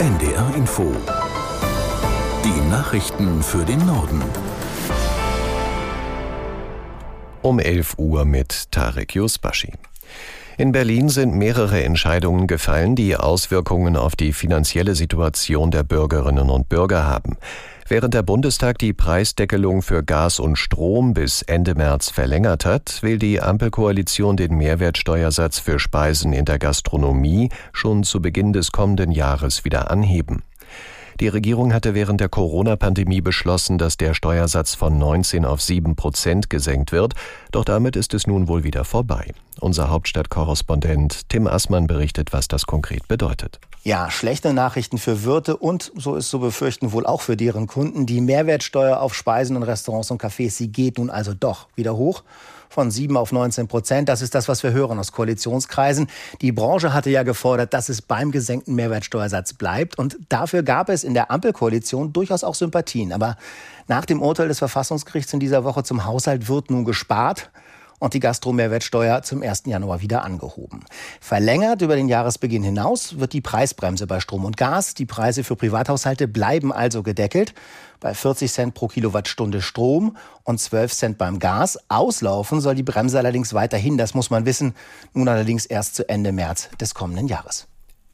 NDR Info. Die Nachrichten für den Norden. Um 11 Uhr mit Tarek Yusbashi. In Berlin sind mehrere Entscheidungen gefallen, die Auswirkungen auf die finanzielle Situation der Bürgerinnen und Bürger haben. Während der Bundestag die Preisdeckelung für Gas und Strom bis Ende März verlängert hat, will die Ampelkoalition den Mehrwertsteuersatz für Speisen in der Gastronomie schon zu Beginn des kommenden Jahres wieder anheben. Die Regierung hatte während der Corona-Pandemie beschlossen, dass der Steuersatz von 19 auf 7 Prozent gesenkt wird. Doch damit ist es nun wohl wieder vorbei. Unser Hauptstadtkorrespondent Tim Assmann berichtet, was das konkret bedeutet. Ja, schlechte Nachrichten für Wirte und, so ist zu befürchten, wohl auch für deren Kunden. Die Mehrwertsteuer auf Speisen in Restaurants und Cafés, sie geht nun also doch wieder hoch von 7 auf 19 Prozent. Das ist das, was wir hören aus Koalitionskreisen. Die Branche hatte ja gefordert, dass es beim gesenkten Mehrwertsteuersatz bleibt. Und dafür gab es in der Ampelkoalition durchaus auch Sympathien. Aber nach dem Urteil des Verfassungsgerichts in dieser Woche zum Haushalt wird nun gespart und die Gastromehrwertsteuer zum 1. Januar wieder angehoben. Verlängert über den Jahresbeginn hinaus wird die Preisbremse bei Strom und Gas. Die Preise für Privathaushalte bleiben also gedeckelt bei 40 Cent pro Kilowattstunde Strom und 12 Cent beim Gas. Auslaufen soll die Bremse allerdings weiterhin, das muss man wissen, nun allerdings erst zu Ende März des kommenden Jahres.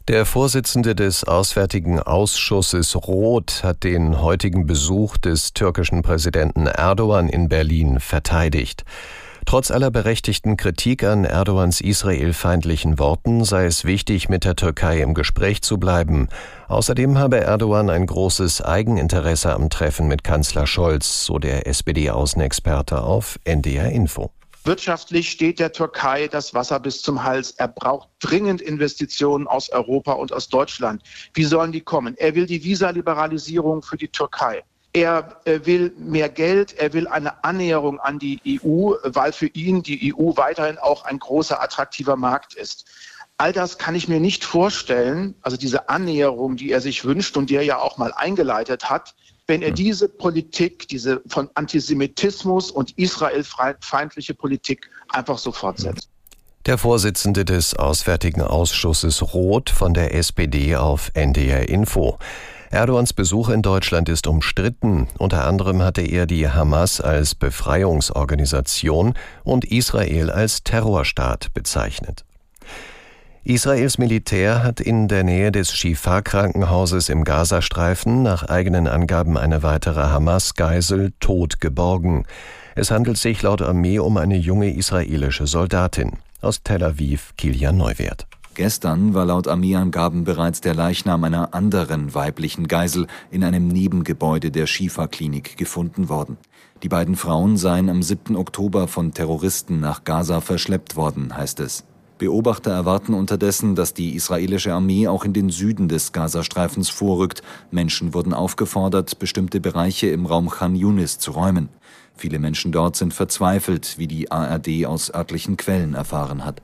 Der Vorsitzende des Auswärtigen Ausschusses Roth hat den heutigen Besuch des türkischen Präsidenten Erdogan in Berlin verteidigt. Trotz aller berechtigten Kritik an Erdogans israelfeindlichen Worten sei es wichtig, mit der Türkei im Gespräch zu bleiben. Außerdem habe Erdogan ein großes Eigeninteresse am Treffen mit Kanzler Scholz, so der SPD-Außenexperte auf NDR Info. Wirtschaftlich steht der Türkei das Wasser bis zum Hals. Er braucht dringend Investitionen aus Europa und aus Deutschland. Wie sollen die kommen? Er will die Visaliberalisierung für die Türkei. Er äh, will mehr Geld, er will eine Annäherung an die EU, weil für ihn die EU weiterhin auch ein großer, attraktiver Markt ist. All das kann ich mir nicht vorstellen, also diese Annäherung, die er sich wünscht und die er ja auch mal eingeleitet hat, wenn er hm. diese Politik, diese von Antisemitismus und israelfeindliche Politik einfach so fortsetzt. Der Vorsitzende des Auswärtigen Ausschusses Roth von der SPD auf NDR Info. Erdogans Besuch in Deutschland ist umstritten. Unter anderem hatte er die Hamas als Befreiungsorganisation und Israel als Terrorstaat bezeichnet. Israels Militär hat in der Nähe des Shifa-Krankenhauses im Gazastreifen nach eigenen Angaben eine weitere Hamas-Geisel tot geborgen. Es handelt sich laut Armee um eine junge israelische Soldatin. Aus Tel Aviv, Kilian Neuwert. Gestern war laut Armeeangaben bereits der Leichnam einer anderen weiblichen Geisel in einem Nebengebäude der Schifa-Klinik gefunden worden. Die beiden Frauen seien am 7. Oktober von Terroristen nach Gaza verschleppt worden, heißt es. Beobachter erwarten unterdessen, dass die israelische Armee auch in den Süden des Gazastreifens vorrückt. Menschen wurden aufgefordert, bestimmte Bereiche im Raum Khan Yunis zu räumen. Viele Menschen dort sind verzweifelt, wie die ARD aus örtlichen Quellen erfahren hat.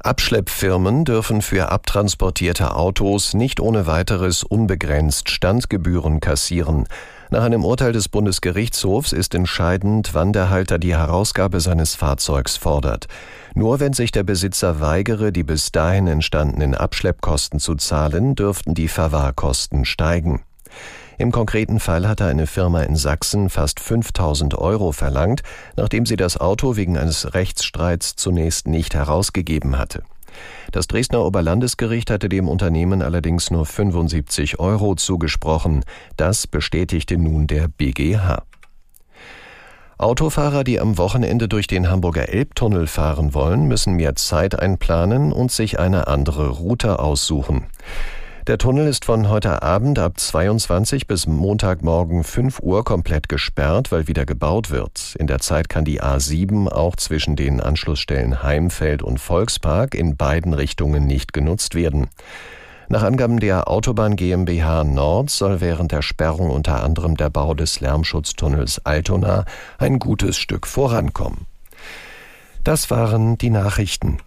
Abschleppfirmen dürfen für abtransportierte Autos nicht ohne weiteres unbegrenzt Standgebühren kassieren. Nach einem Urteil des Bundesgerichtshofs ist entscheidend, wann der Halter die Herausgabe seines Fahrzeugs fordert. Nur wenn sich der Besitzer weigere, die bis dahin entstandenen Abschleppkosten zu zahlen, dürften die Verwahrkosten steigen. Im konkreten Fall hatte eine Firma in Sachsen fast 5000 Euro verlangt, nachdem sie das Auto wegen eines Rechtsstreits zunächst nicht herausgegeben hatte. Das Dresdner Oberlandesgericht hatte dem Unternehmen allerdings nur 75 Euro zugesprochen. Das bestätigte nun der BGH. Autofahrer, die am Wochenende durch den Hamburger Elbtunnel fahren wollen, müssen mehr Zeit einplanen und sich eine andere Route aussuchen. Der Tunnel ist von heute Abend ab 22 bis Montagmorgen 5 Uhr komplett gesperrt, weil wieder gebaut wird. In der Zeit kann die A7 auch zwischen den Anschlussstellen Heimfeld und Volkspark in beiden Richtungen nicht genutzt werden. Nach Angaben der Autobahn GmbH Nord soll während der Sperrung unter anderem der Bau des Lärmschutztunnels Altona ein gutes Stück vorankommen. Das waren die Nachrichten.